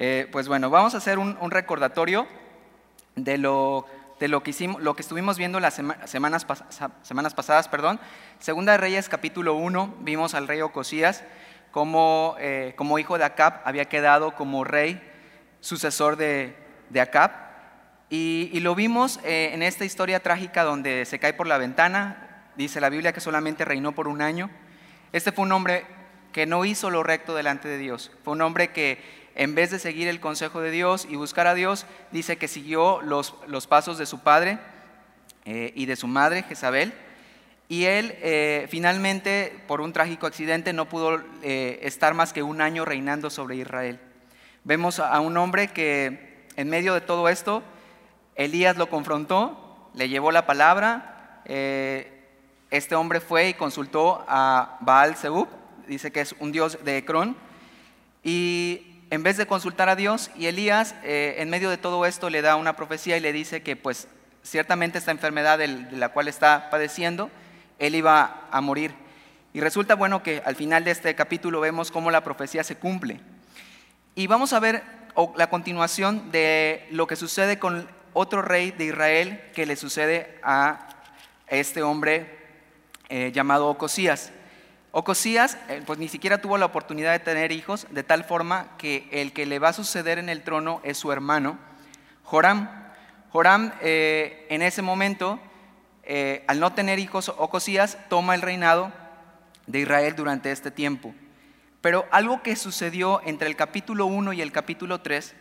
Eh, pues bueno, vamos a hacer un, recordatorio de lo, de lo que hicimos, lo que estuvimos viendo las semanas, semanas pasadas, perdón. Segunda de Reyes, capítulo 1, vimos al rey Ocosías como, eh, como hijo de Acab había quedado como rey sucesor de, de Acab. Y, lo vimos eh, en esta historia trágica donde se cae por la ventana, dice la Biblia que solamente reinó por un año. Este fue un hombre que no hizo lo recto delante de Dios, fue un hombre que en vez de seguir el consejo de Dios y buscar a Dios, dice que siguió los, los pasos de su padre eh, y de su madre, Jezabel, y él eh, finalmente, por un trágico accidente, no pudo estar más que un año reinando sobre Israel. Vemos a un hombre que en medio de todo esto, Elías lo confrontó, le llevó la palabra, eh, este hombre fue y consultó a Baal Zebub, dice que es un dios de Ecrón, y en vez de consultar a Dios, y Elías eh, en medio de todo esto le da una profecía y le dice que pues ciertamente esta enfermedad de la cual está padeciendo, él iba a morir. Y resulta bueno que al final de este capítulo vemos cómo la profecía se cumple. Y vamos a ver la continuación de lo que sucede con otro rey de Israel que le sucede a este hombre eh, llamado Ocosías. Ocosías, eh, pues ni siquiera tuvo la oportunidad de tener hijos, de tal forma que el que le va a suceder en el trono es su hermano, Joram. Joram eh, en ese momento, al no tener hijos, Ocosías toma el reinado de Israel durante este tiempo. Pero algo que sucedió entre el capítulo 1 y el capítulo 3,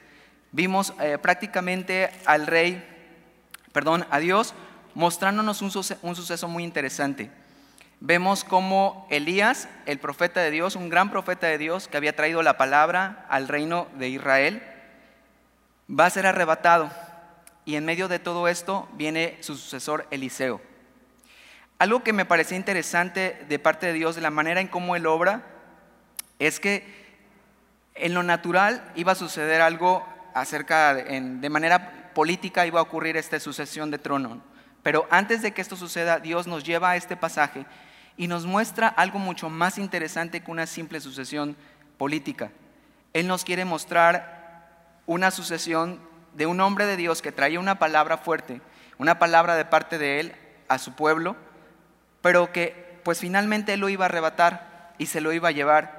vimos eh, prácticamente al rey, perdón, a Dios, mostrándonos un, suceso muy interesante. Vemos cómo Elías, el profeta de Dios, un gran profeta de Dios que había traído la palabra al reino de Israel, va a ser arrebatado. Y en medio de todo esto viene su sucesor Eliseo. Algo que me parecía interesante de parte de Dios, de la manera en cómo él obra, es que en lo natural iba a suceder algo acerca, de manera política iba a ocurrir esta sucesión de trono. Pero antes de que esto suceda, Dios nos lleva a este pasaje y nos muestra algo mucho más interesante que una simple sucesión política. Él nos quiere mostrar una sucesión de un hombre de Dios que traía una palabra fuerte, una palabra de parte de él a su pueblo, pero que pues finalmente él lo iba a arrebatar y se lo iba a llevar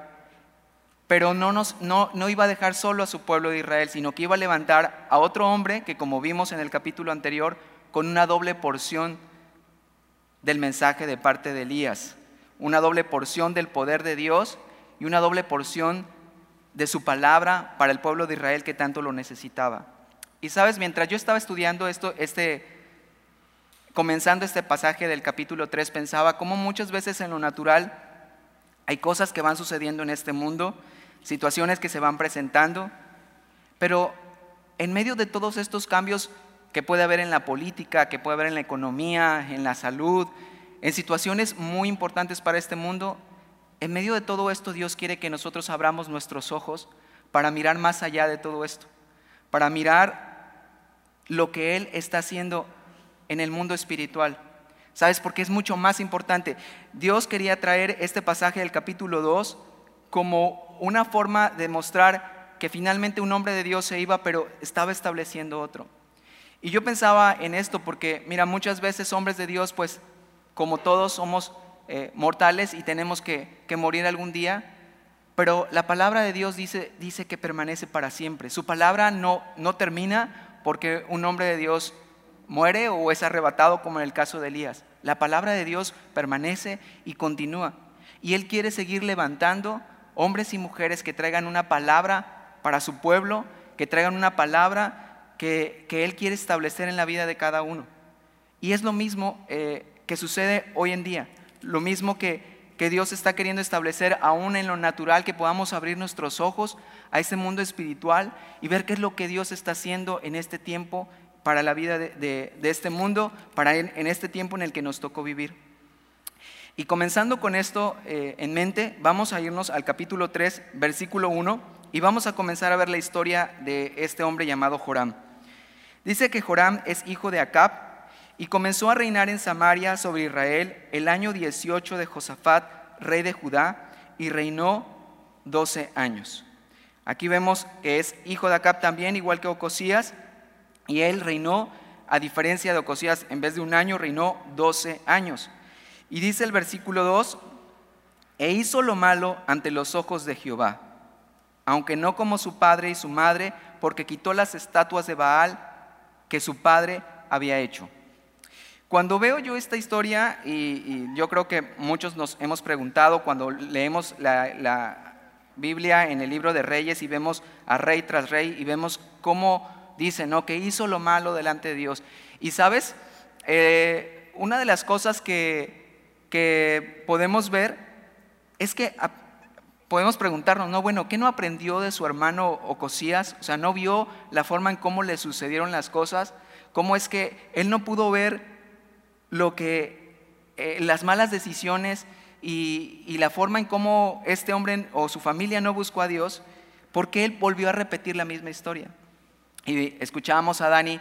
pero no, nos, no, no iba a dejar solo a su pueblo de Israel, sino que iba a levantar a otro hombre que, como vimos en el capítulo anterior, con una doble porción del mensaje de parte de Elías, una doble porción del poder de Dios y una doble porción de su palabra para el pueblo de Israel que tanto lo necesitaba. Y sabes, mientras yo estaba estudiando esto, este, comenzando este pasaje del capítulo 3, pensaba cómo muchas veces en lo natural hay cosas que van sucediendo en este mundo situaciones que se van presentando, pero en medio de todos estos cambios que puede haber en la política, que puede haber en la economía, en la salud, en situaciones muy importantes para este mundo, en medio de todo esto Dios quiere que nosotros abramos nuestros ojos para mirar más allá de todo esto, para mirar lo que Él está haciendo en el mundo espiritual. ¿Sabes? Porque es mucho más importante. Dios quería traer este pasaje del capítulo 2 como una forma de mostrar que finalmente un hombre de Dios se iba, pero estaba estableciendo otro. Y yo pensaba en esto porque, mira, muchas veces hombres de Dios, pues como todos somos eh, mortales y tenemos que, morir algún día, pero la palabra de Dios dice, que permanece para siempre. Su palabra no, no termina porque un hombre de Dios muere o es arrebatado como en el caso de Elías. La palabra de Dios permanece y continúa. Y Él quiere seguir levantando hombres y mujeres que traigan una palabra para su pueblo, que traigan una palabra que, Él quiere establecer en la vida de cada uno. Y es lo mismo eh, que sucede hoy en día, lo mismo que, Dios está queriendo establecer aún en lo natural, que podamos abrir nuestros ojos a ese mundo espiritual y ver qué es lo que Dios está haciendo en este tiempo para la vida de, este mundo, para en este tiempo en el que nos tocó vivir. Y comenzando con esto eh, en mente, vamos a irnos al capítulo 3, versículo 1, y vamos a comenzar a ver la historia de este hombre llamado Joram. Dice que Joram es hijo de Acab y comenzó a reinar en Samaria sobre Israel el año 18 de Josafat, rey de Judá, y reinó 12 años. Aquí vemos que es hijo de Acab también, igual que Ocosías, y él reinó, a diferencia de Ocosías, en vez de un año, reinó 12 años. Y dice el versículo 2, e hizo lo malo ante los ojos de Jehová, aunque no como su padre y su madre, porque quitó las estatuas de Baal que su padre había hecho. Cuando veo yo esta historia, y, yo creo que muchos nos hemos preguntado cuando leemos la, Biblia en el libro de Reyes y vemos a rey tras rey y vemos cómo dice, ¿no? Que hizo lo malo delante de Dios. Y sabes, eh, una de las cosas que, que podemos ver es que podemos preguntarnos, no, bueno, ¿qué no aprendió de su hermano Ocosías? O sea, ¿no vio la forma en cómo le sucedieron las cosas? ¿Cómo es que él no pudo ver lo que eh, las malas decisiones y, la forma en cómo este hombre o su familia no buscó a Dios? Porque él volvió a repetir la misma historia. Y escuchábamos a Dani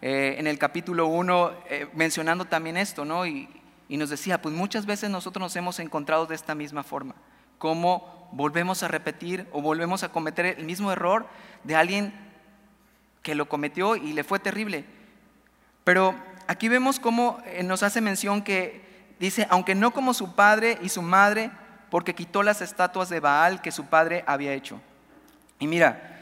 eh, en el capítulo 1 eh, mencionando también esto, ¿no? Y, y nos decía, pues muchas veces nosotros nos hemos encontrado de esta misma forma, cómo volvemos a repetir o volvemos a cometer el mismo error de alguien que lo cometió y le fue terrible. Pero aquí vemos cómo eh, nos hace mención que dice, aunque no como su padre y su madre, porque quitó las estatuas de Baal que su padre había hecho. Y mira,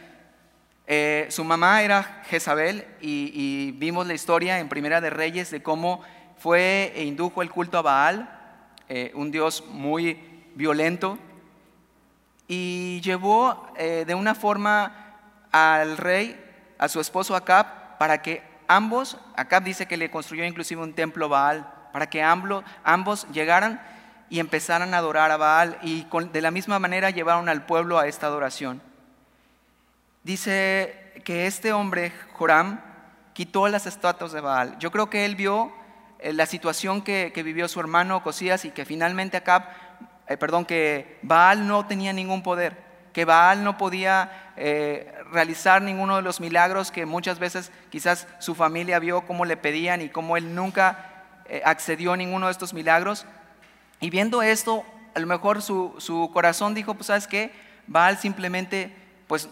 eh, su mamá era Jezabel y, vimos la historia en Primera de Reyes de cómo fue e indujo el culto a Baal, eh, un dios muy violento, y llevó eh, de una forma al rey, a su esposo Acab, para que ambos, Acab dice que le construyó inclusive un templo Baal, para que ambos llegaran y empezaran a adorar a Baal y de la misma manera llevaron al pueblo a esta adoración. Dice que este hombre, Joram, quitó las estatuas de Baal. Yo creo que él vio eh, la situación que, que vivió su hermano Cosías y que finalmente Acab eh, perdón, que Baal no tenía ningún poder, que Baal no podía eh, realizar ninguno de los milagros que muchas veces quizás su familia vio cómo le pedían y cómo él nunca eh, accedió a ninguno de estos milagros. Y viendo esto, a lo mejor su, su corazón dijo, pues sabes qué, Baal simplemente pues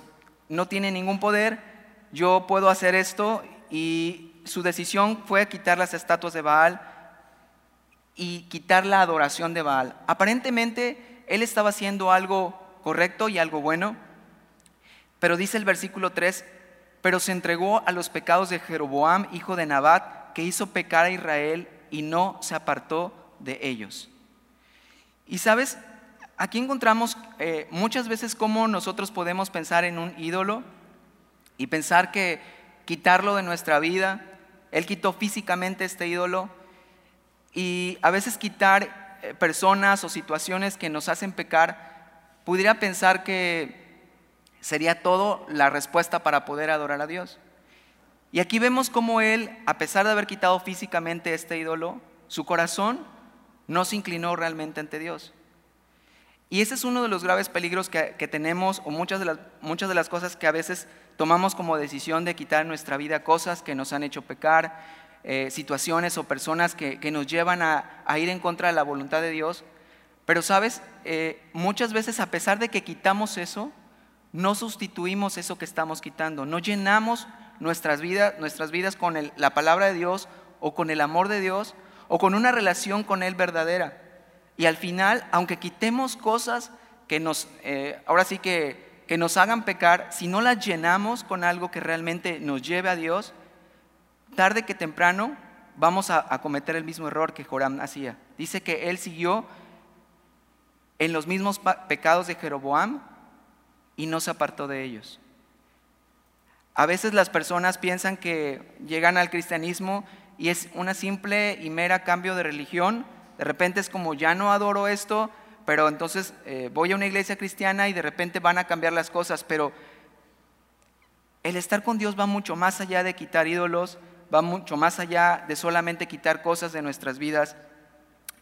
no tiene ningún poder, yo puedo hacer esto y su decisión fue quitar las estatuas de Baal y quitar la adoración de Baal. Aparentemente él estaba haciendo algo correcto y algo bueno, pero dice el versículo 3, pero se entregó a los pecados de Jeroboam, hijo de Nabat, que hizo pecar a Israel y no se apartó de ellos. Y sabes, aquí encontramos eh, muchas veces cómo nosotros podemos pensar en un ídolo y pensar que quitarlo de nuestra vida, él quitó físicamente este ídolo, y a veces quitar eh, personas o situaciones que nos hacen pecar, pudiera pensar que sería todo la respuesta para poder adorar a Dios. Y aquí vemos cómo él, a pesar de haber quitado físicamente este ídolo, su corazón no se inclinó realmente ante Dios. Y ese es uno de los graves peligros que, tenemos o muchas de, las, muchas de las cosas que a veces tomamos como decisión de quitar en nuestra vida, cosas que nos han hecho pecar, eh, situaciones o personas que, nos llevan a, ir en contra de la voluntad de Dios. Pero sabes, eh, muchas veces a pesar de que quitamos eso, no sustituimos eso que estamos quitando, no llenamos nuestras vidas, nuestras vidas con la palabra de Dios o con el amor de Dios o con una relación con Él verdadera. Y al final, aunque quitemos cosas que nos, eh, ahora sí que, que nos hagan pecar, si no las llenamos con algo que realmente nos lleve a Dios, tarde que temprano vamos a, cometer el mismo error que Joram hacía. Dice que él siguió en los mismos pecados de Jeroboam y no se apartó de ellos. A veces las personas piensan que llegan al cristianismo y es una simple y mera cambio de religión. De repente es como, ya no adoro esto, pero entonces eh, voy a una iglesia cristiana y de repente van a cambiar las cosas. Pero el estar con Dios va mucho más allá de quitar ídolos, va mucho más allá de solamente quitar cosas de nuestras vidas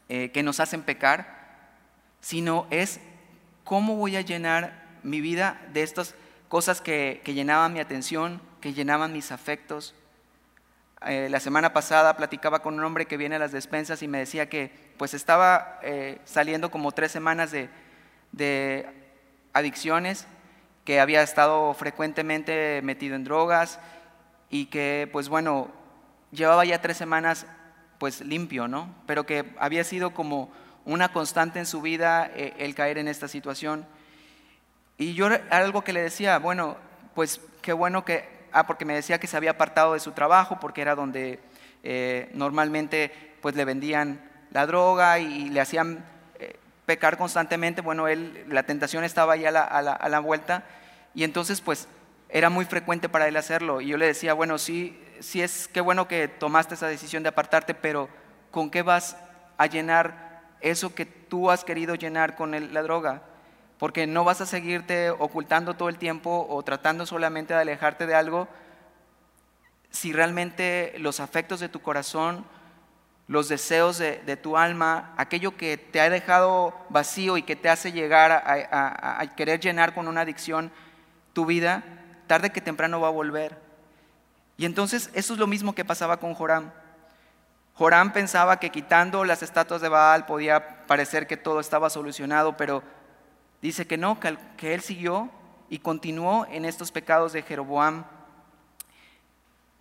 eh, que nos hacen pecar, sino es cómo voy a llenar mi vida de estas cosas que, llenaban mi atención, que llenaban mis afectos. Eh, la semana pasada platicaba con un hombre que viene a las despensas y me decía que pues estaba eh, saliendo como tres semanas de, de adicciones que había estado frecuentemente metido en drogas y que, pues bueno, llevaba ya tres semanas pues limpio, ¿no? Pero que había sido como una constante en su vida eh, el caer en esta situación. Y yo algo que le decía, bueno, pues qué bueno que, ah, porque me decía que se había apartado de su trabajo, porque era donde eh, normalmente pues le vendían la droga y le hacían eh, pecar constantemente, bueno, él, la tentación estaba ahí a la, a la vuelta y entonces pues era muy frecuente para él hacerlo. Y yo le decía, bueno, sí, sí es qué bueno que tomaste esa decisión de apartarte, pero ¿con qué vas a llenar eso que tú has querido llenar con la droga? Porque no vas a seguirte ocultando todo el tiempo o tratando solamente de alejarte de algo si realmente los afectos de tu corazón, los deseos de, tu alma, aquello que te ha dejado vacío y que te hace llegar a querer llenar con una adicción tu vida, tarde que temprano va a volver. Y entonces eso es lo mismo que pasaba con Joram. Joram pensaba que quitando las estatuas de Baal podía parecer que todo estaba solucionado, pero dice que no, que él siguió y continuó en estos pecados de Jeroboam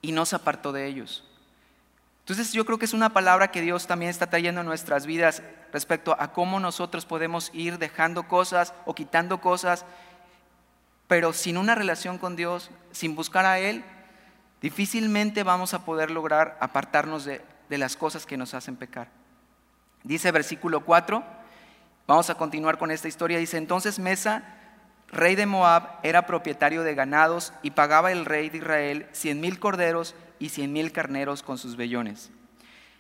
y no se apartó de ellos. Entonces yo creo que es una palabra que Dios también está trayendo a nuestras vidas respecto a cómo nosotros podemos ir dejando cosas o quitando cosas pero sin una relación con Dios, sin buscar a Él, difícilmente vamos a poder lograr apartarnos de, las cosas que nos hacen pecar. Dice versículo 4, vamos a continuar con esta historia, dice, entonces Mesa, rey de Moab, era propietario de ganados y pagaba el rey de Israel cien mil corderos y cien mil carneros con sus vellones.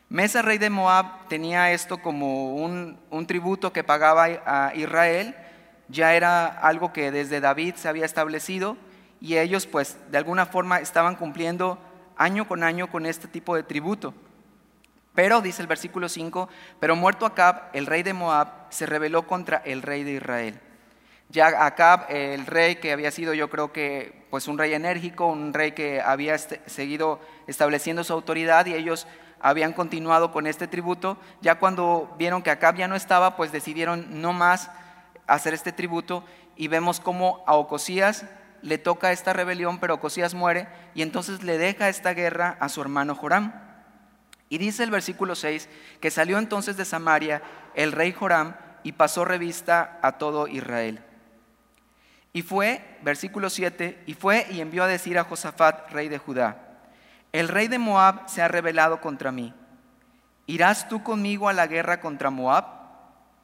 Mesa, rey de Moab, tenía esto como un, un tributo que pagaba a Israel, ya era algo que desde David se había establecido y ellos pues de alguna forma estaban cumpliendo año con año con este tipo de tributo. Pero, dice el versículo 5, pero muerto Acab, el rey de Moab, se rebeló contra el rey de Israel. Ya Acab, el rey que había sido yo creo que pues un rey enérgico, un rey que había este, seguido estableciendo su autoridad y ellos habían continuado con este tributo, ya cuando vieron que Acab ya no estaba, pues decidieron no más hacer este tributo y vemos cómo a Ocosías le toca esta rebelión, pero Ocosías muere y entonces le deja esta guerra a su hermano Joram. Y dice el versículo 6 que salió entonces de Samaria el rey Joram y pasó revista a todo Israel. Y fue, versículo 7, y fue y envió a decir a Josafat, rey de Judá, el rey de Moab se ha rebelado contra mí. ¿Irás tú conmigo a la guerra contra Moab?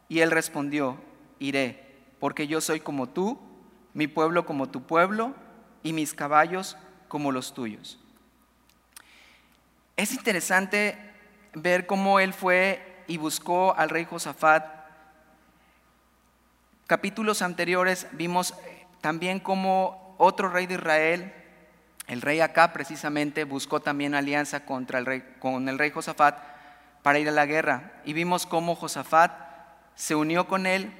Y él respondió, iré, porque yo soy como tú, mi pueblo como tu pueblo, y mis caballos como los tuyos. Es interesante ver cómo él fue y buscó al rey Josafat. Capítulos anteriores vimos también cómo otro rey de Israel, el rey Acá precisamente, buscó también alianza contra el rey, con el rey Josafat para ir a la guerra. Y vimos cómo Josafat se unió con él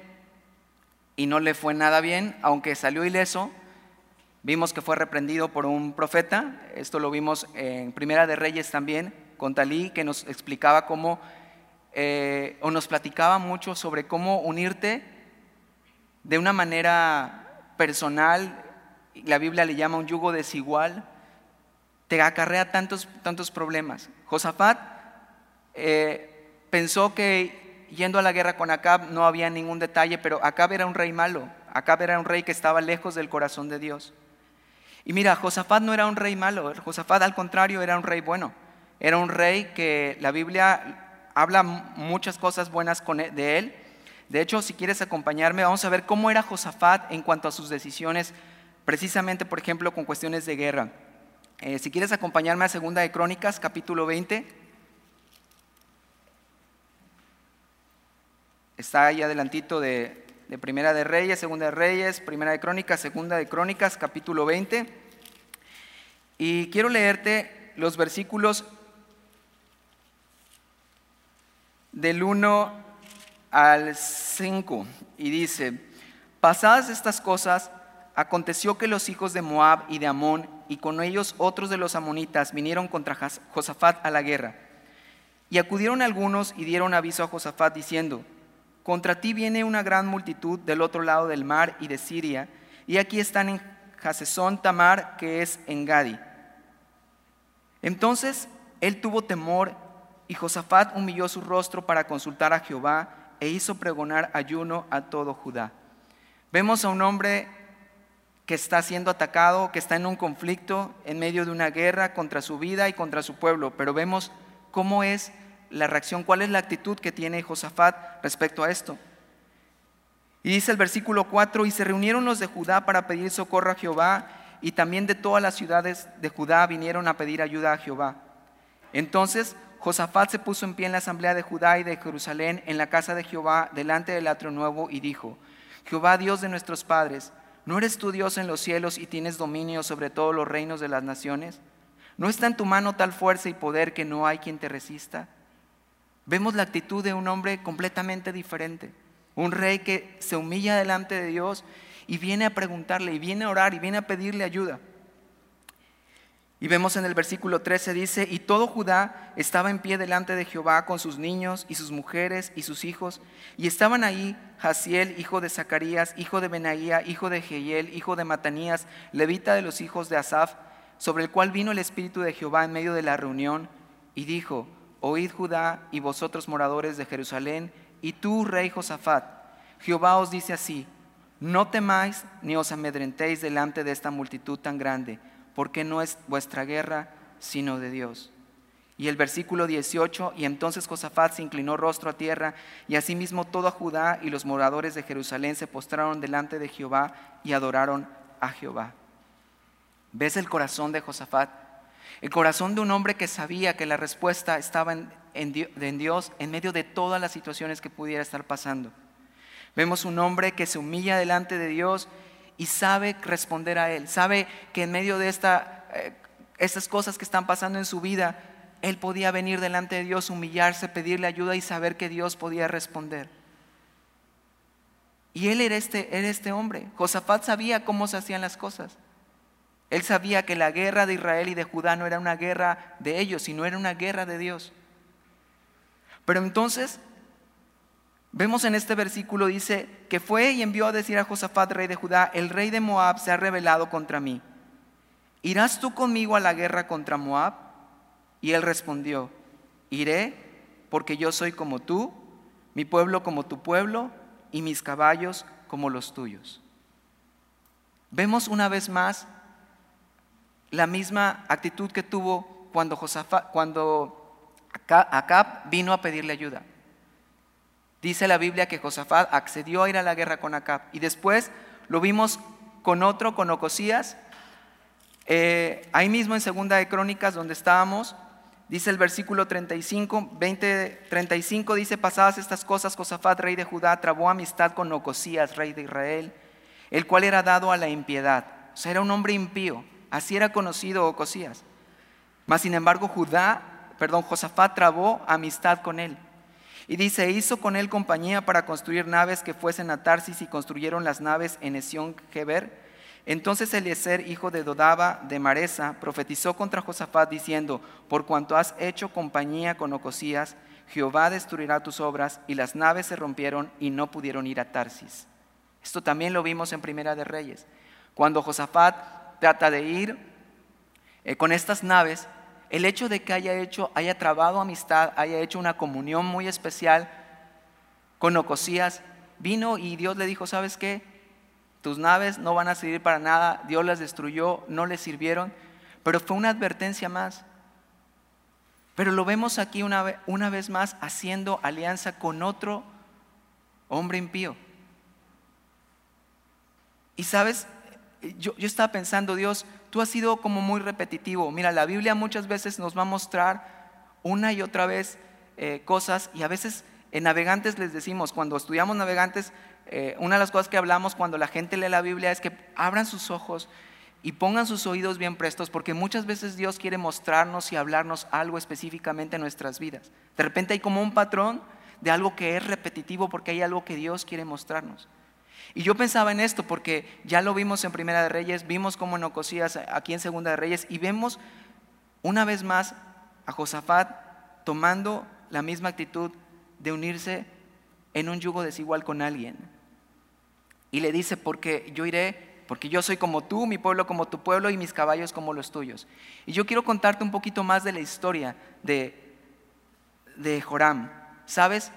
y no le fue nada bien, aunque salió ileso. Vimos que fue reprendido por un profeta, esto lo vimos en Primera de Reyes también, con Talí, que nos explicaba cómo, eh, o nos platicaba mucho sobre cómo unirte de una manera personal, la Biblia le llama un yugo desigual, te acarrea tantos, tantos problemas. Josafat eh, pensó que yendo a la guerra con Acab no había ningún detalle, pero Acab era un rey malo. Acab era un rey que estaba lejos del corazón de Dios. Y mira, Josafat no era un rey malo, Josafat al contrario era un rey bueno. Era un rey que la Biblia habla muchas cosas buenas e, de él. De hecho, si quieres acompañarme, vamos a ver cómo era Josafat en cuanto a sus decisiones, precisamente, por ejemplo, con cuestiones de guerra. Eh, si quieres acompañarme a Segunda de Crónicas, capítulo 20. Está ahí adelantito de, Primera de Reyes, Segunda de Reyes, Primera de Crónicas, Segunda de Crónicas, capítulo 20. Y quiero leerte los versículos del 1 al 5. Y dice, pasadas estas cosas, aconteció que los hijos de Moab y de Amón, y con ellos otros de los amonitas, vinieron contra Josafat a la guerra. Y acudieron algunos y dieron aviso a Josafat diciendo, contra ti viene una gran multitud del otro lado del mar y de Siria, y aquí están en Hasesón Tamar, que es en Gadi. Entonces él tuvo temor y Josafat humilló su rostro para consultar a Jehová e hizo pregonar ayuno a todo Judá. Vemos a un hombre que está siendo atacado, que está en un conflicto, en medio de una guerra contra su vida y contra su pueblo, pero vemos cómo es la reacción, cuál es la actitud que tiene Josafat respecto a esto. Y dice el versículo 4, y se reunieron los de Judá para pedir socorro a Jehová, y también de todas las ciudades de Judá vinieron a pedir ayuda a Jehová. Entonces Josafat se puso en pie en la asamblea de Judá y de Jerusalén, en la casa de Jehová, delante del atrio nuevo, y dijo, Jehová Dios de nuestros padres, ¿no eres tú Dios en los cielos y tienes dominio sobre todos los reinos de las naciones? ¿No está en tu mano tal fuerza y poder que no hay quien te resista? Vemos la actitud de un hombre completamente diferente, un rey que se humilla delante de Dios y viene a preguntarle, y viene a orar, y viene a pedirle ayuda. Y vemos en el versículo 13, dice, y todo Judá estaba en pie delante de Jehová con sus niños y sus mujeres y sus hijos, y estaban ahí Jaciel, hijo de Zacarías, hijo de Benaía, hijo de Jehiel, hijo de Matanías, levita de los hijos de Asaf, sobre el cual vino el Espíritu de Jehová en medio de la reunión, y dijo, oíd Judá y vosotros moradores de Jerusalén, y tú, rey Josafat, Jehová os dice así, no temáis ni os amedrentéis delante de esta multitud tan grande, porque no es vuestra guerra, sino de Dios. Y el versículo 18, y entonces Josafat se inclinó rostro a tierra, y asimismo toda Judá y los moradores de Jerusalén se postraron delante de Jehová y adoraron a Jehová. ¿Ves el corazón de Josafat? El corazón de un hombre que sabía que la respuesta estaba en, Dios en medio de todas las situaciones que pudiera estar pasando. Vemos un hombre que se humilla delante de Dios y sabe responder a Él. Sabe que en medio de eh, estas cosas que están pasando en su vida, Él podía venir delante de Dios, humillarse, pedirle ayuda y saber que Dios podía responder. Y Él era este, era este hombre. Josafat sabía cómo se hacían las cosas. Él sabía que la guerra de Israel y de Judá no era una guerra de ellos, sino era una guerra de Dios. Pero entonces Vemos en este versículo, dice, que fue y envió a decir a Josafat, rey de Judá, el rey de Moab se ha rebelado contra mí. ¿Irás tú conmigo a la guerra contra Moab? Y él respondió, iré porque yo soy como tú, mi pueblo como tu pueblo y mis caballos como los tuyos. Vemos una vez más la misma actitud que tuvo cuando, Josafat, cuando Acab vino a pedirle ayuda. Dice la Biblia que Josafat accedió a ir a la guerra con Acab. Y después lo vimos con otro, con Ocosías. Eh, ahí mismo en Segunda de Crónicas, donde estábamos, dice el versículo 35, 20, 35, dice, pasadas estas cosas, Josafat, rey de Judá, trabó amistad con Ocosías, rey de Israel, el cual era dado a la impiedad. O sea, era un hombre impío. Así era conocido Ocosías. Mas, sin embargo, Judá, perdón, Josafat trabó amistad con él. Y dice, hizo con él compañía para construir naves que fuesen a Tarsis y construyeron las naves en Esión Geber. Entonces Eliezer, hijo de Dodaba de Maresa, profetizó contra Josafat diciendo, por cuanto has hecho compañía con Ocosías, Jehová destruirá tus obras, y las naves se rompieron y no pudieron ir a Tarsis. Esto también lo vimos en Primera de Reyes. Cuando Josafat trata de ir eh, con estas naves, el hecho de que haya hecho, haya trabado amistad, haya hecho una comunión muy especial con Ocosías, vino y Dios le dijo, ¿sabes qué? Tus naves no van a servir para nada, Dios las destruyó, no les sirvieron, pero fue una advertencia más. Pero lo vemos aquí una, una vez más haciendo alianza con otro hombre impío. Y sabes, yo, estaba pensando, Dios, tú has sido como muy repetitivo. Mira, la Biblia muchas veces nos va a mostrar una y otra vez eh, cosas y a veces en navegantes les decimos, cuando estudiamos navegantes, eh, una de las cosas que hablamos cuando la gente lee la Biblia es que abran sus ojos y pongan sus oídos bien prestos, porque muchas veces Dios quiere mostrarnos y hablarnos algo específicamente en nuestras vidas. De repente hay como un patrón de algo que es repetitivo porque hay algo que Dios quiere mostrarnos. Y yo pensaba en esto porque ya lo vimos en Primera de Reyes, vimos como en Ocosías aquí en Segunda de Reyes y vemos una vez más a Josafat tomando la misma actitud de unirse en un yugo desigual con alguien. Y le dice, porque yo iré porque yo soy como tú, mi pueblo como tu pueblo y mis caballos como los tuyos. Y yo quiero contarte un poquito más de la historia de, de Joram. ¿Sabes?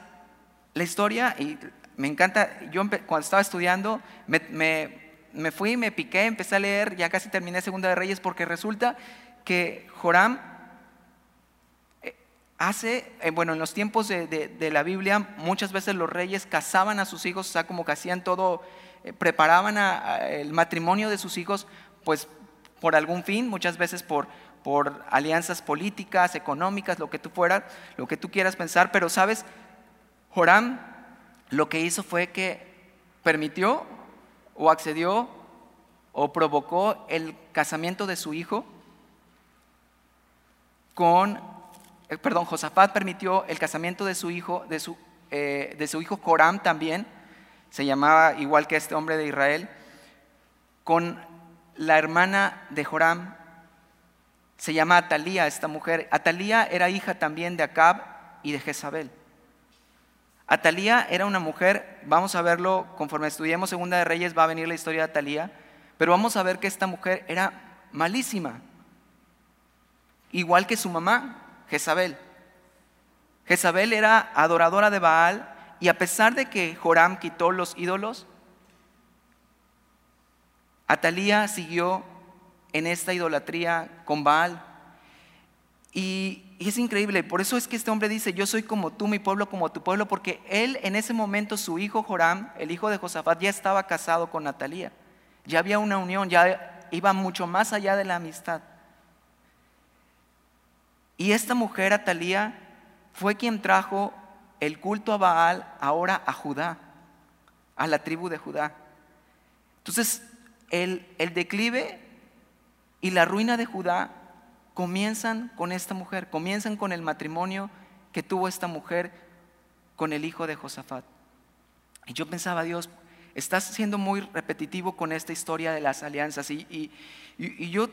La historia, y me encanta, yo cuando estaba estudiando, me, me, fui, me piqué, empecé a leer, ya casi terminé Segunda de Reyes, porque resulta que Joram eh, hace, eh, bueno, en los tiempos de, de, la Biblia, muchas veces los reyes casaban a sus hijos, o sea, como que hacían todo, eh, preparaban el matrimonio de sus hijos, pues por algún fin, muchas veces por, por alianzas políticas, económicas, lo que tú fueras, lo que tú quieras pensar, pero sabes, Joram lo que hizo fue que permitió o accedió o provocó el casamiento de su hijo con, eh, perdón, Josafat permitió el casamiento de su hijo, de su, eh, de su hijo Joram también, se llamaba igual que este hombre de Israel, con la hermana de Joram, se llama Atalía esta mujer. Atalía era hija también de Acab y de Jezabel. Atalía era una mujer, vamos a verlo conforme estudiemos Segunda de Reyes, va a venir la historia de Atalía, pero vamos a ver que esta mujer era malísima, igual que su mamá, Jezabel. Jezabel era adoradora de Baal y a pesar de que Joram quitó los ídolos, Atalía siguió en esta idolatría con Baal. Y, es increíble, por eso es que este hombre dice, yo soy como tú, mi pueblo como tu pueblo, porque él en ese momento, su hijo Joram, el hijo de Josafat, ya estaba casado con Natalía. Ya había una unión, ya iba mucho más allá de la amistad. Y esta mujer, Atalía, fue quien trajo el culto a Baal ahora a Judá, a la tribu de Judá. Entonces, el declive y la ruina de Judá comienzan con esta mujer, comienzan con el matrimonio que tuvo esta mujer con el hijo de Josafat. Y yo pensaba, Dios, estás siendo muy repetitivo con esta historia de las alianzas. Y, yo,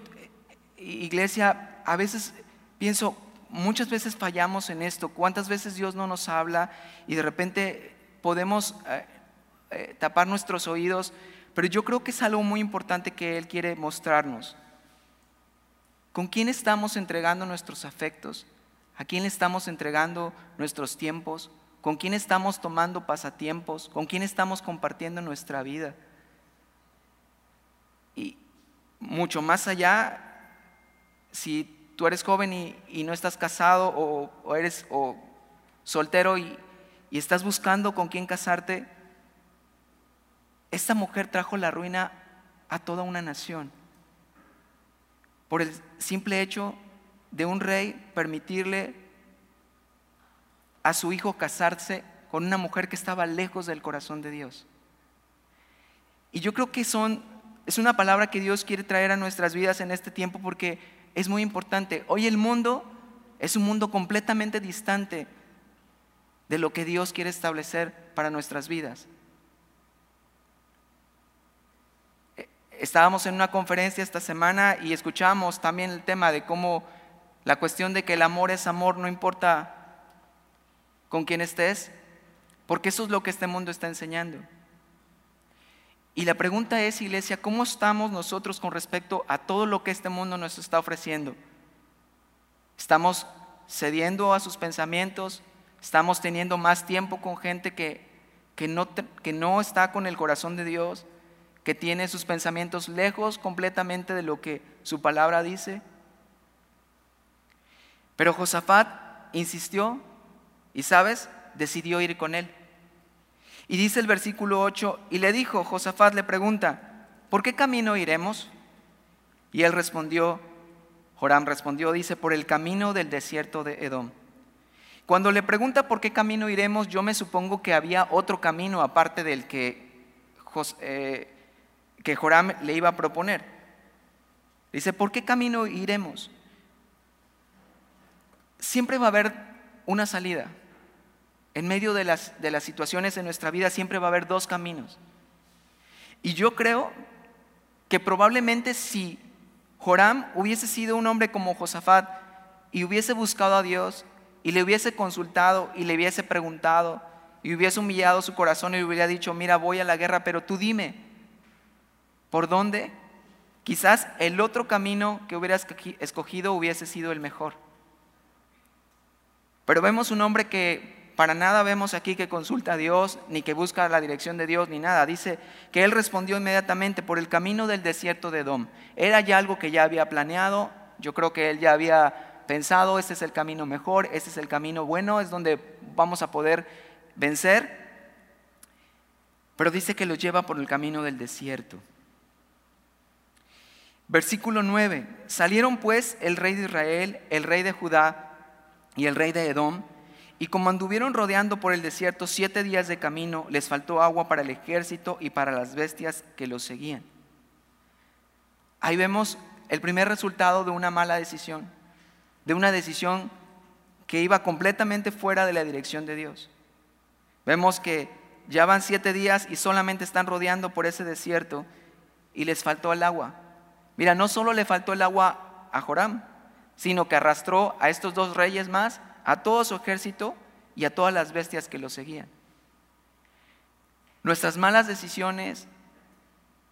iglesia, a veces pienso, muchas veces fallamos en esto. ¿Cuántas veces Dios no nos habla y de repente podemos eh, eh, tapar nuestros oídos? Pero yo creo que es algo muy importante que Él quiere mostrarnos. ¿Con quién estamos entregando nuestros afectos? ¿A quién estamos entregando nuestros tiempos? ¿Con quién estamos tomando pasatiempos? ¿Con quién estamos compartiendo nuestra vida? Y mucho más allá, si tú eres joven y, no estás casado o, eres soltero y, y estás buscando con quién casarte, esta mujer trajo la ruina a toda una nación por el simple hecho de un rey permitirle a su hijo casarse con una mujer que estaba lejos del corazón de Dios. Y yo creo que son, es una palabra que Dios quiere traer a nuestras vidas en este tiempo porque es muy importante. Hoy el mundo es un mundo completamente distante de lo que Dios quiere establecer para nuestras vidas. Estábamos en una conferencia esta semana y escuchamos también el tema de cómo la cuestión de que el amor es amor, no importa con quién estés, porque eso es lo que este mundo está enseñando. Y la pregunta es, iglesia, ¿cómo estamos nosotros con respecto a todo lo que este mundo nos está ofreciendo? ¿Estamos cediendo a sus pensamientos? ¿Estamos teniendo más tiempo con gente que, que, no, que no está con el corazón de Dios? Que tiene sus pensamientos lejos completamente de lo que su palabra dice. Pero Josafat insistió y, ¿sabes? Decidió ir con él. Y dice el versículo 8, y le dijo, Josafat le pregunta, ¿por qué camino iremos? Y él respondió, Joram respondió, dice, por el camino del desierto de Edom. Cuando le pregunta por qué camino iremos, yo me supongo que había otro camino aparte del que eh, que Joram le iba a proponer. Dice, ¿por qué camino iremos? Siempre va a haber una salida. En medio de las, de las situaciones en nuestra vida siempre va a haber dos caminos. Y yo creo que probablemente si Joram hubiese sido un hombre como Josafat y hubiese buscado a Dios y le hubiese consultado y le hubiese preguntado y hubiese humillado su corazón y le hubiera dicho, mira, voy a la guerra, pero tú dime, ¿Por dónde? Quizás el otro camino que hubieras escogido hubiese sido el mejor. Pero vemos un hombre que para nada vemos aquí que consulta a Dios, ni que busca la dirección de Dios, ni nada. Dice que él respondió inmediatamente por el camino del desierto de Edom. Era ya algo que ya había planeado, yo creo que él ya había pensado, este es el camino mejor, este es el camino bueno, es donde vamos a poder vencer. Pero dice que lo lleva por el camino del desierto. Versículo 9. Salieron pues el rey de Israel, el rey de Judá y el rey de Edom, y como anduvieron rodeando por el desierto siete días de camino, les faltó agua para el ejército y para las bestias que los seguían. Ahí vemos el primer resultado de una mala decisión, de una decisión que iba completamente fuera de la dirección de Dios. Vemos que ya van siete días y solamente están rodeando por ese desierto y les faltó el agua. Mira, no solo le faltó el agua a Joram, sino que arrastró a estos dos reyes más, a todo su ejército y a todas las bestias que lo seguían. Nuestras malas decisiones,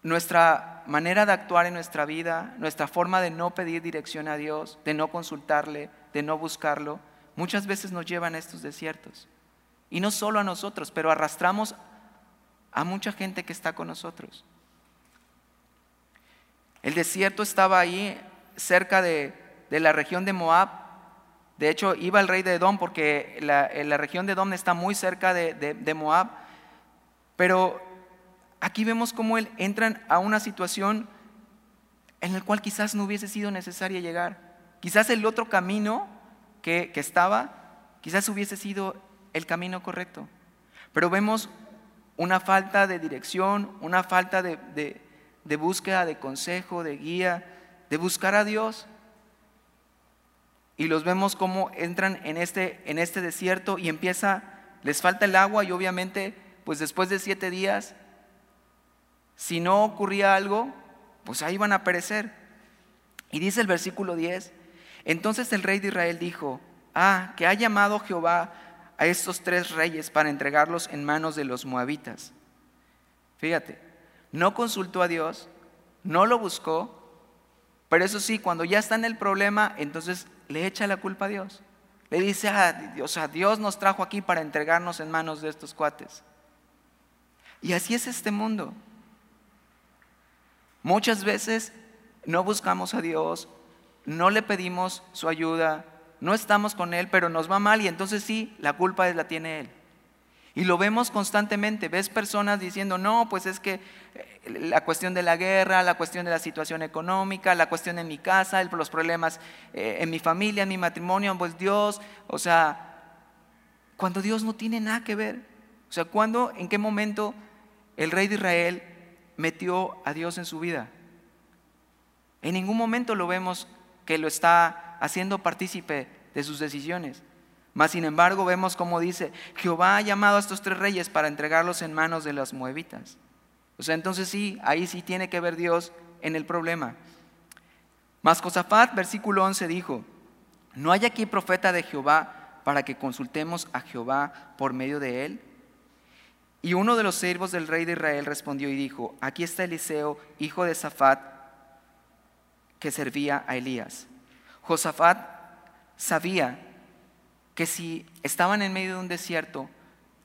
nuestra manera de actuar en nuestra vida, nuestra forma de no pedir dirección a Dios, de no consultarle, de no buscarlo, muchas veces nos llevan a estos desiertos. Y no solo a nosotros, pero arrastramos a mucha gente que está con nosotros. El desierto estaba ahí cerca de, la región de Moab. De hecho, iba el rey de Edom porque la, la región de Edom está muy cerca de, de Moab. Pero aquí vemos cómo él entran a una situación en la cual quizás no hubiese sido necesario llegar. Quizás el otro camino que, estaba, quizás hubiese sido el camino correcto. Pero vemos una falta de dirección, una falta de, de búsqueda de consejo, de guía, de buscar a Dios. Y los vemos como entran en este, en este desierto y empieza, les falta el agua y obviamente, pues después de siete días si no ocurría algo, pues ahí van a perecer. Y dice el versículo 10, entonces el rey de Israel dijo, ah, que ha llamado Jehová a estos tres reyes para entregarlos en manos de los moabitas. Fíjate, no consultó a Dios, no lo buscó, pero eso sí, cuando ya está en el problema, entonces le echa la culpa a Dios. Le dice, ah, Dios, Dios nos trajo aquí para entregarnos en manos de estos cuates. Y así es este mundo. Muchas veces no buscamos a Dios, no le pedimos su ayuda, no estamos con Él, pero nos va mal y entonces sí, la culpa la tiene Él. Y lo vemos constantemente, ves personas diciendo, no, pues es que eh, la cuestión de la guerra, la cuestión de la situación económica, la cuestión en mi casa, los problemas eh, en mi familia, en mi matrimonio, pues Dios, o sea, cuando Dios no tiene nada que ver. O sea, cuando, en qué momento el rey de Israel metió a Dios en su vida. En ningún momento lo vemos que lo está haciendo partícipe de sus decisiones. Mas, sin embargo, vemos como dice, Jehová ha llamado a estos tres reyes para entregarlos en manos de los moabitas. O sea, entonces sí, ahí sí tiene que ver Dios en el problema. Mas Josafat, versículo 11, dijo, ¿no hay aquí profeta de Jehová para que consultemos a Jehová por medio de él? Y uno de los siervos del rey de Israel respondió y dijo, aquí está Eliseo, hijo de Safat, que servía a Elías. Josafat sabía que si estaban en medio de un desierto,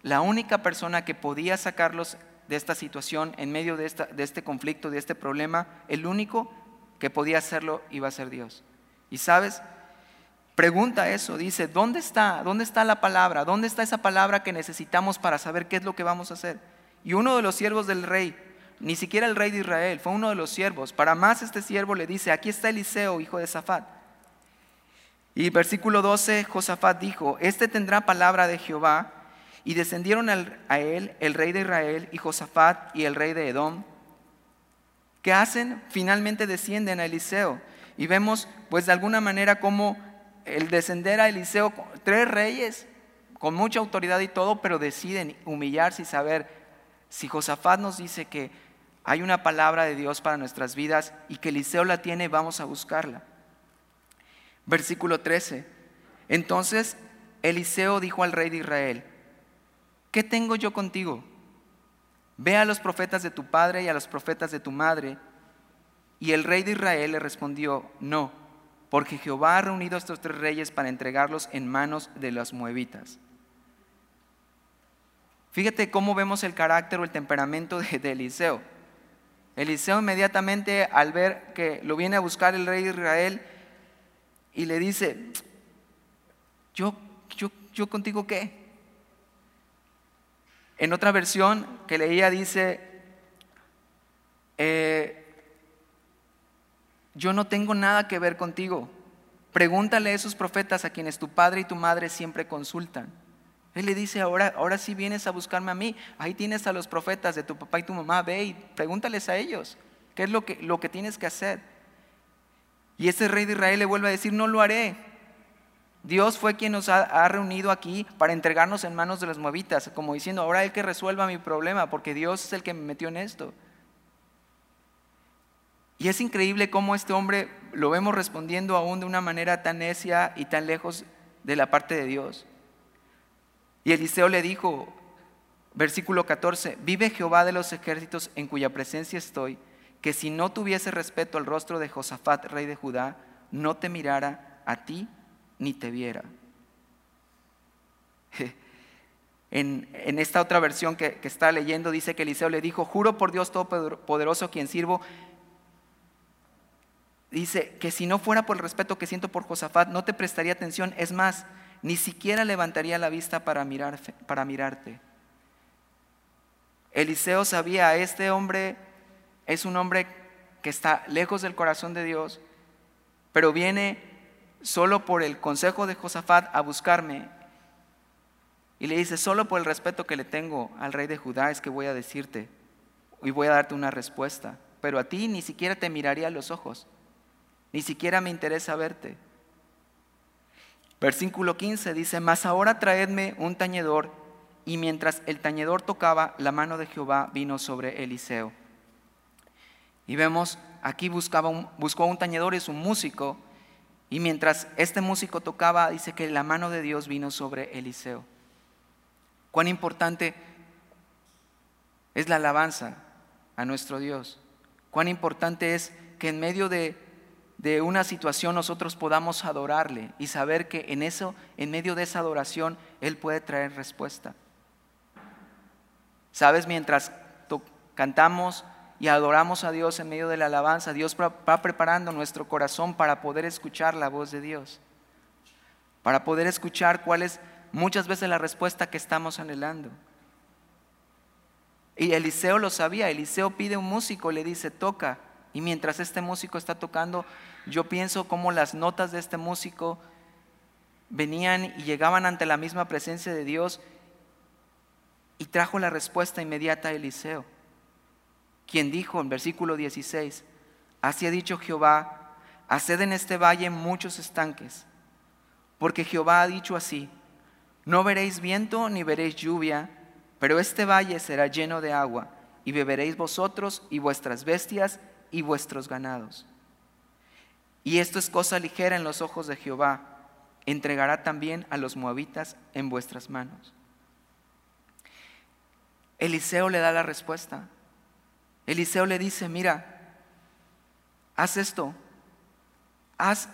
la única persona que podía sacarlos de esta situación, en medio de, de este conflicto, de este problema, el único que podía hacerlo iba a ser Dios. Y sabes, Pregunta eso, dice, ¿dónde está? ¿Dónde está la palabra? ¿Dónde está esa palabra que necesitamos para saber qué es lo que vamos a hacer? Y uno de los siervos del rey, ni siquiera el rey de Israel, fue uno de los siervos. Para más este siervo le dice, aquí está Eliseo, hijo de Zafat. Y versículo 12, Josafat dijo, este tendrá palabra de Jehová. Y descendieron a él el rey de Israel y Josafat y el rey de Edom. ¿Qué hacen? Finalmente descienden a Eliseo. Y vemos pues de alguna manera cómo el descender a Eliseo, tres reyes con mucha autoridad y todo, pero deciden humillarse y saber si Josafat nos dice que hay una palabra de Dios para nuestras vidas y que Eliseo la tiene, vamos a buscarla. Versículo 13. Entonces Eliseo dijo al rey de Israel, ¿qué tengo yo contigo? ve a los profetas de tu padre y a los profetas de tu madre. Y el rey de Israel le respondió, no, porque Jehová ha reunido a estos tres reyes para entregarlos en manos de los moabitas. Fíjate cómo vemos el carácter o el temperamento de, Eliseo. Eliseo inmediatamente al ver que lo viene a buscar el rey de Israel y le dice, yo, yo, yo contigo qué? En otra versión que leía dice, eh, yo no tengo nada que ver contigo. Pregúntale a esos profetas a quienes tu padre y tu madre siempre consultan. Él le dice, ahora, ahora sí vienes a buscarme a mí, ahí tienes a los profetas de tu papá y tu mamá, ve y pregúntales a ellos, ¿qué es lo que, lo que tienes que hacer? Y ese rey de Israel le vuelve a decir, no lo haré. Dios fue quien nos ha, reunido aquí para entregarnos en manos de los moabitas, como diciendo, ahora Él que resuelva mi problema, porque Dios es el que me metió en esto. Y es increíble cómo este hombre lo vemos respondiendo aún de una manera tan necia y tan lejos de la parte de Dios. Y Eliseo le dijo, versículo 14, vive Jehová de los ejércitos en cuya presencia estoy, que si no tuviese respeto al rostro de Josafat, rey de Judá, no te mirara a ti ni te viera. En, en esta otra versión que, que está leyendo dice que Eliseo le dijo, juro por Dios Todopoderoso quien sirvo, dice que si no fuera por el respeto que siento por Josafat, no te prestaría atención, es más, ni siquiera levantaría la vista para, mirar, para mirarte. Eliseo sabía, este hombre es un hombre que está lejos del corazón de Dios, pero viene solo por el consejo de Josafat a buscarme. Y le dice, solo por el respeto que le tengo al rey de Judá es que voy a decirte y voy a darte una respuesta. Pero a ti ni siquiera te miraría a los ojos, ni siquiera me interesa verte. Versículo 15 dice, mas ahora traedme un tañedor. Y mientras el tañedor tocaba, la mano de Jehová vino sobre Eliseo. Y vemos, aquí buscaba un, buscó un tañedor, es un músico. Y mientras este músico tocaba, dice que la mano de Dios vino sobre Eliseo. Cuán importante es la alabanza a nuestro Dios. Cuán importante es que en medio de de una situación nosotros podamos adorarle y saber que en eso, en medio de esa adoración, Él puede traer respuesta. Sabes, mientras cantamos y adoramos a Dios en medio de la alabanza, Dios va preparando nuestro corazón para poder escuchar la voz de Dios, para poder escuchar cuál es muchas veces la respuesta que estamos anhelando. Y Eliseo lo sabía, Eliseo pide un músico, le dice, toca. Y mientras este músico está tocando, yo pienso cómo las notas de este músico venían y llegaban ante la misma presencia de Dios y trajo la respuesta inmediata a Eliseo, quien dijo en versículo 16, así ha dicho Jehová, haced en este valle muchos estanques, porque Jehová ha dicho así, no veréis viento ni veréis lluvia, pero este valle será lleno de agua, y beberéis vosotros y vuestras bestias y vuestros ganados. Y esto es cosa ligera en los ojos de Jehová. Entregará también a los moabitas en vuestras manos. Eliseo le da la respuesta. Eliseo le dice, mira, haz esto, haz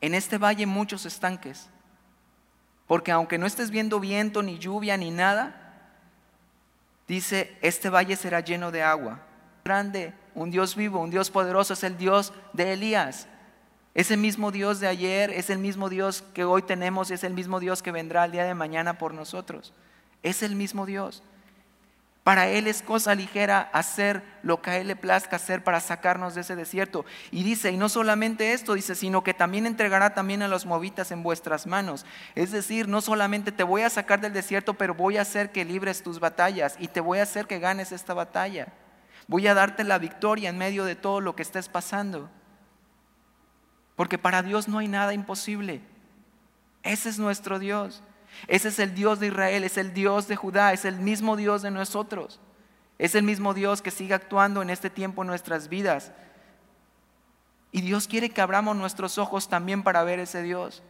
en este valle muchos estanques, porque aunque no estés viendo viento, ni lluvia, ni nada, dice, este valle será lleno de agua. Grande, un Dios vivo, un Dios poderoso, es el Dios de Elías. Ese mismo Dios de ayer es el mismo Dios que hoy tenemos es el mismo Dios que vendrá el día de mañana por nosotros. Es el mismo Dios. Para Él es cosa ligera hacer lo que a Él le plazca hacer para sacarnos de ese desierto. Y dice, y no solamente esto, dice, sino que también entregará también a los movitas en vuestras manos. Es decir, no solamente te voy a sacar del desierto, pero voy a hacer que libres tus batallas y te voy a hacer que ganes esta batalla. Voy a darte la victoria en medio de todo lo que estés pasando. Porque para Dios no hay nada imposible. Ese es nuestro Dios. Ese es el Dios de Israel, es el Dios de Judá, es el mismo Dios de nosotros. Es el mismo Dios que sigue actuando en este tiempo en nuestras vidas. Y Dios quiere que abramos nuestros ojos también para ver ese Dios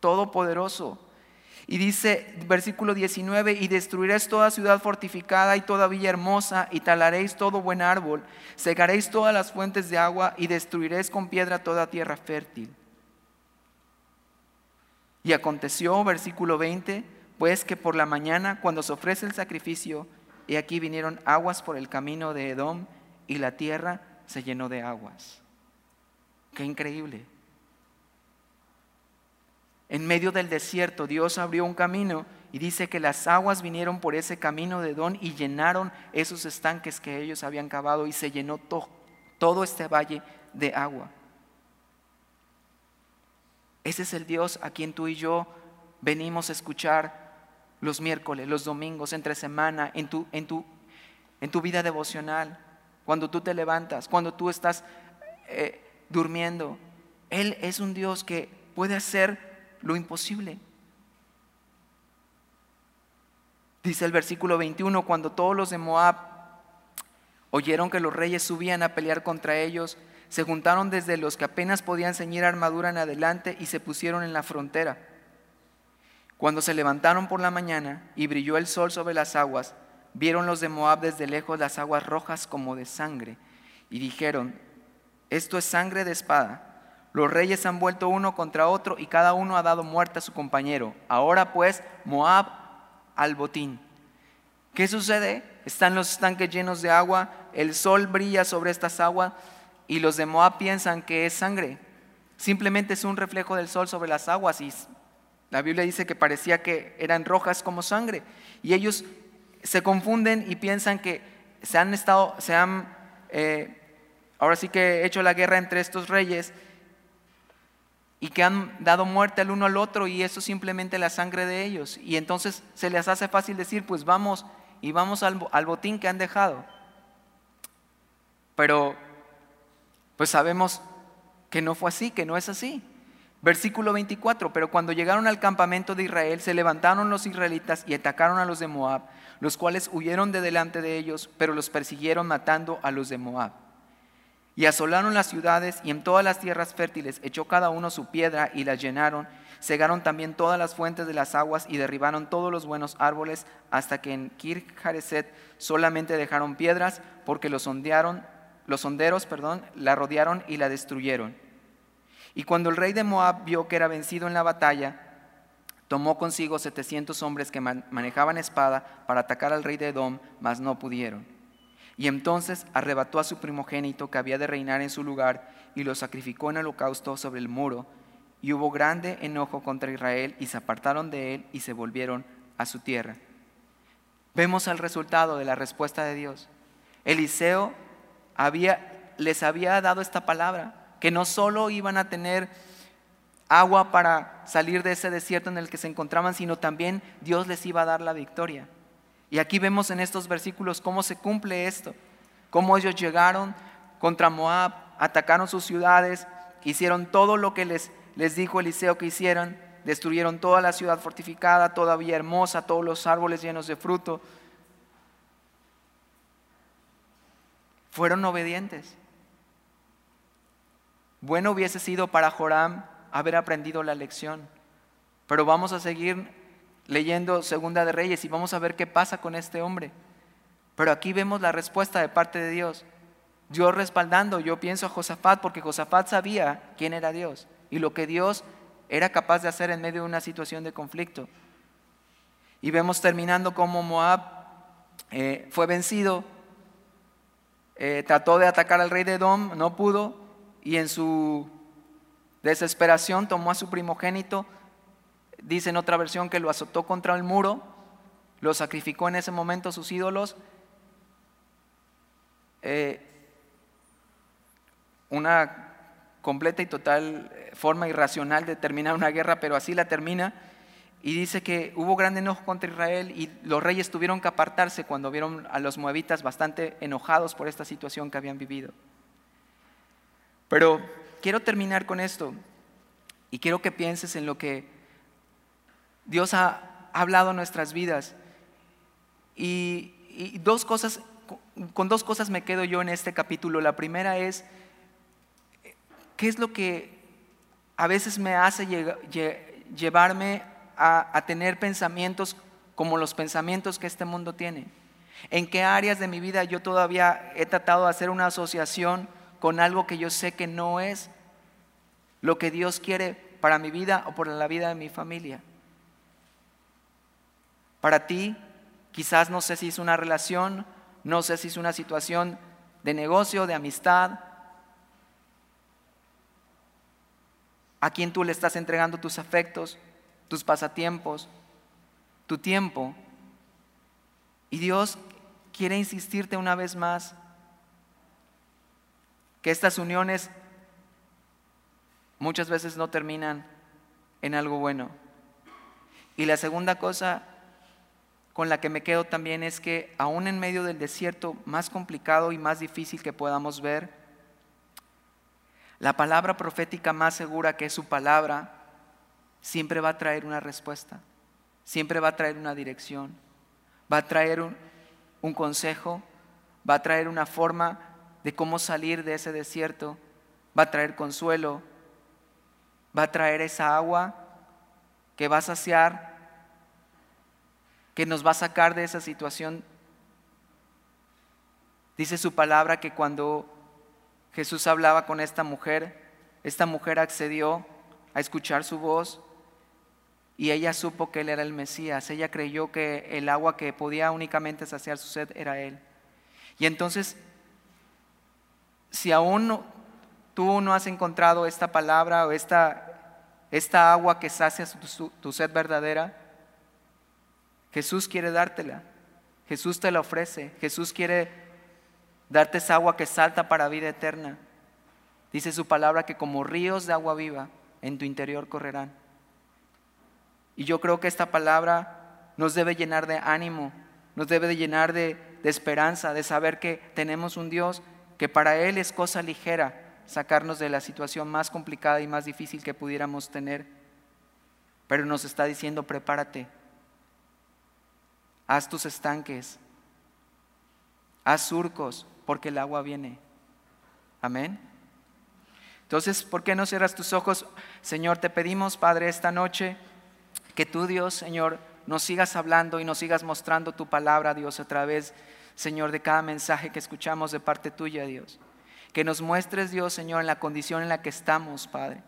todopoderoso. Y dice, versículo 19, y destruiréis toda ciudad fortificada y toda villa hermosa, y talaréis todo buen árbol, segaréis todas las fuentes de agua, y destruiréis con piedra toda tierra fértil. Y aconteció, versículo 20, pues que por la mañana, cuando se ofrece el sacrificio, y aquí vinieron aguas por el camino de Edom, y la tierra se llenó de aguas. Qué increíble. En medio del desierto Dios abrió un camino y dice que las aguas vinieron por ese camino de Don y llenaron esos estanques que ellos habían cavado y se llenó todo este valle de agua. Ese es el Dios a quien tú y yo venimos a escuchar los miércoles, los domingos, entre semana, en tu, en tu, en tu vida devocional, cuando tú te levantas, cuando tú estás eh, durmiendo. Él es un Dios que puede hacer lo imposible. Dice el versículo 21, cuando todos los de Moab oyeron que los reyes subían a pelear contra ellos, se juntaron desde los que apenas podían ceñir armadura en adelante y se pusieron en la frontera. Cuando se levantaron por la mañana y brilló el sol sobre las aguas, vieron los de Moab desde lejos las aguas rojas como de sangre y dijeron, esto es sangre de espada. Los reyes han vuelto uno contra otro y cada uno ha dado muerte a su compañero. Ahora pues, Moab al botín. ¿Qué sucede? Están los estanques llenos de agua, el sol brilla sobre estas aguas y los de Moab piensan que es sangre. Simplemente es un reflejo del sol sobre las aguas y la Biblia dice que parecía que eran rojas como sangre. Y ellos se confunden y piensan que se han estado, se han, eh, ahora sí que hecho la guerra entre estos reyes y que han dado muerte al uno al otro y eso simplemente la sangre de ellos. Y entonces se les hace fácil decir, pues vamos y vamos al botín que han dejado. Pero pues sabemos que no fue así, que no es así. Versículo 24, pero cuando llegaron al campamento de Israel, se levantaron los israelitas y atacaron a los de Moab, los cuales huyeron de delante de ellos, pero los persiguieron matando a los de Moab. Y asolaron las ciudades y en todas las tierras fértiles echó cada uno su piedra y las llenaron. Cegaron también todas las fuentes de las aguas y derribaron todos los buenos árboles hasta que en Kir Hareset solamente dejaron piedras porque los sondearon, los sonderos, perdón, la rodearon y la destruyeron. Y cuando el rey de Moab vio que era vencido en la batalla, tomó consigo setecientos hombres que manejaban espada para atacar al rey de Edom, mas no pudieron. Y entonces arrebató a su primogénito que había de reinar en su lugar y lo sacrificó en holocausto sobre el muro. Y hubo grande enojo contra Israel y se apartaron de él y se volvieron a su tierra. Vemos el resultado de la respuesta de Dios. Eliseo había, les había dado esta palabra, que no solo iban a tener agua para salir de ese desierto en el que se encontraban, sino también Dios les iba a dar la victoria. Y aquí vemos en estos versículos cómo se cumple esto, cómo ellos llegaron contra Moab, atacaron sus ciudades, hicieron todo lo que les, les dijo Eliseo que hicieran, destruyeron toda la ciudad fortificada, todavía hermosa, todos los árboles llenos de fruto. Fueron obedientes. Bueno hubiese sido para Joram haber aprendido la lección, pero vamos a seguir leyendo Segunda de Reyes y vamos a ver qué pasa con este hombre. Pero aquí vemos la respuesta de parte de Dios. Dios respaldando, yo pienso a Josafat porque Josafat sabía quién era Dios y lo que Dios era capaz de hacer en medio de una situación de conflicto. Y vemos terminando como Moab eh, fue vencido, eh, trató de atacar al rey de Edom, no pudo, y en su desesperación tomó a su primogénito Dice en otra versión que lo azotó contra el muro, lo sacrificó en ese momento a sus ídolos. Eh, una completa y total forma irracional de terminar una guerra, pero así la termina. Y dice que hubo gran enojo contra Israel y los reyes tuvieron que apartarse cuando vieron a los moabitas bastante enojados por esta situación que habían vivido. Pero quiero terminar con esto y quiero que pienses en lo que Dios ha hablado en nuestras vidas. Y, dos cosas, con dos cosas me quedo yo en este capítulo. La primera es, ¿qué es lo que a veces me hace llevarme a, tener pensamientos como los pensamientos que este mundo tiene? ¿En qué áreas de mi vida yo todavía he tratado de hacer una asociación con algo que yo sé que no es lo que Dios quiere para mi vida o para la vida de mi familia? Para ti, quizás no sé si es una relación, no sé si es una situación de negocio, de amistad, a quien tú le estás entregando tus afectos, tus pasatiempos, tu tiempo. Y Dios quiere insistirte una vez más que estas uniones muchas veces no terminan en algo bueno. Y la segunda cosa con la que me quedo también es que aún en medio del desierto más complicado y más difícil que podamos ver, la palabra profética más segura que es su palabra siempre va a traer una respuesta, siempre va a traer una dirección, va a traer un, consejo, va a traer una forma de cómo salir de ese desierto, va a traer consuelo, va a traer esa agua que va a saciar, que nos va a sacar de esa situación. Dice su palabra que cuando Jesús hablaba con esta mujer, esta mujer accedió a escuchar su voz y ella supo que él era el Mesías. Ella creyó que el agua que podía únicamente saciar su sed era él. Y entonces, si aún tú no has encontrado esta palabra o esta, esta agua que sacia tu sed verdadera, Jesús quiere dártela. Jesús te la ofrece. Jesús quiere darte esa agua que salta para vida eterna. Dice su palabra que como ríos de agua viva en tu interior correrán. Y yo creo que esta palabra nos debe llenar de ánimo, nos debe de llenar de, de esperanza, de saber que tenemos un Dios que para Él es cosa ligera sacarnos de la situación más complicada y más difícil que pudiéramos tener. Pero nos está diciendo, prepárate, haz tus estanques, haz surcos, porque el agua viene. Amén. Entonces, ¿por qué no cierras tus ojos? Señor, te pedimos, Padre, esta noche que tú, Dios, Señor, nos sigas hablando y nos sigas mostrando tu palabra, Dios, a través, Señor, de cada mensaje que escuchamos de parte tuya, Dios. Que nos muestres, Dios, Señor, en la condición en la que estamos, Padre.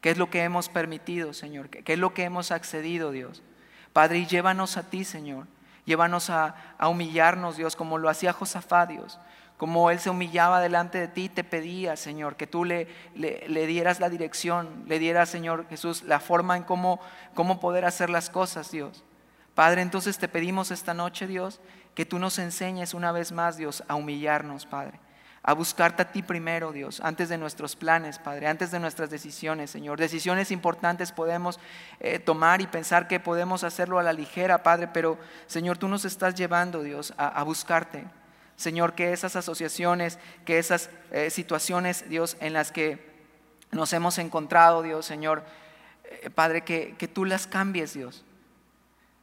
¿Qué es lo que hemos permitido, Señor? ¿Qué es lo que hemos accedido, Dios? Padre, y llévanos a ti, Señor. Llévanos a, humillarnos, Dios, como lo hacía Josafá, Dios como Él se humillaba delante de ti, te pedía, Señor, que tú le, le, dieras la dirección, le dieras, Señor Jesús, la forma en cómo, cómo poder hacer las cosas, Dios. Padre, entonces te pedimos esta noche, Dios, que tú nos enseñes una vez más, Dios, a humillarnos, Padre. A buscarte a ti primero, Dios, antes de nuestros planes, Padre, antes de nuestras decisiones, Señor. Decisiones importantes podemos eh, tomar y pensar que podemos hacerlo a la ligera, Padre, pero, Señor, tú nos estás llevando, Dios, a, a buscarte Señor, que esas asociaciones, que esas eh, situaciones, Dios, en las que nos hemos encontrado, Dios, Señor, eh, Padre, que, que, tú las cambies, Dios.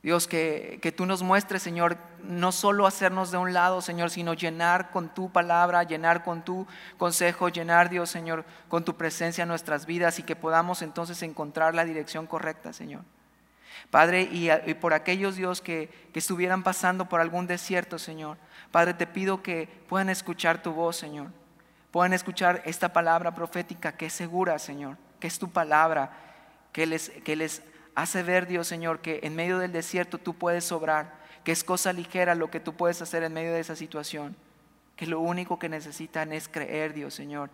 Dios, que, que tú nos muestres, Señor, no solo hacernos de un lado, Señor, sino llenar con tu palabra, llenar con tu consejo, llenar, Dios, Señor, con tu presencia en nuestras vidas y que podamos entonces encontrar la dirección correcta, Señor. Padre, y, por aquellos, Dios, que, que estuvieran pasando por algún desierto, Señor, Padre, te pido que puedan escuchar tu voz, Señor. Puedan escuchar esta palabra profética que es segura, Señor, que es tu palabra, que les, que les hace ver, Dios, Señor, que en medio del desierto tú puedes sobrar, que es cosa ligera lo que tú puedes hacer en medio de esa situación, que lo único que necesitan es creer, Dios, Señor,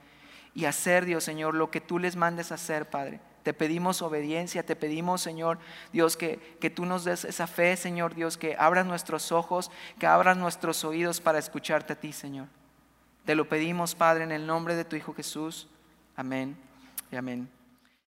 y hacer, Dios, Señor, lo que tú les mandes hacer, Padre. Te pedimos obediencia, te pedimos, Señor, Dios, que, que tú nos des esa fe, Señor, Dios, que abras nuestros ojos, que abras nuestros oídos para escucharte a ti, Señor. Te lo pedimos, Padre, en el nombre de tu Hijo Jesús. Amén y amén.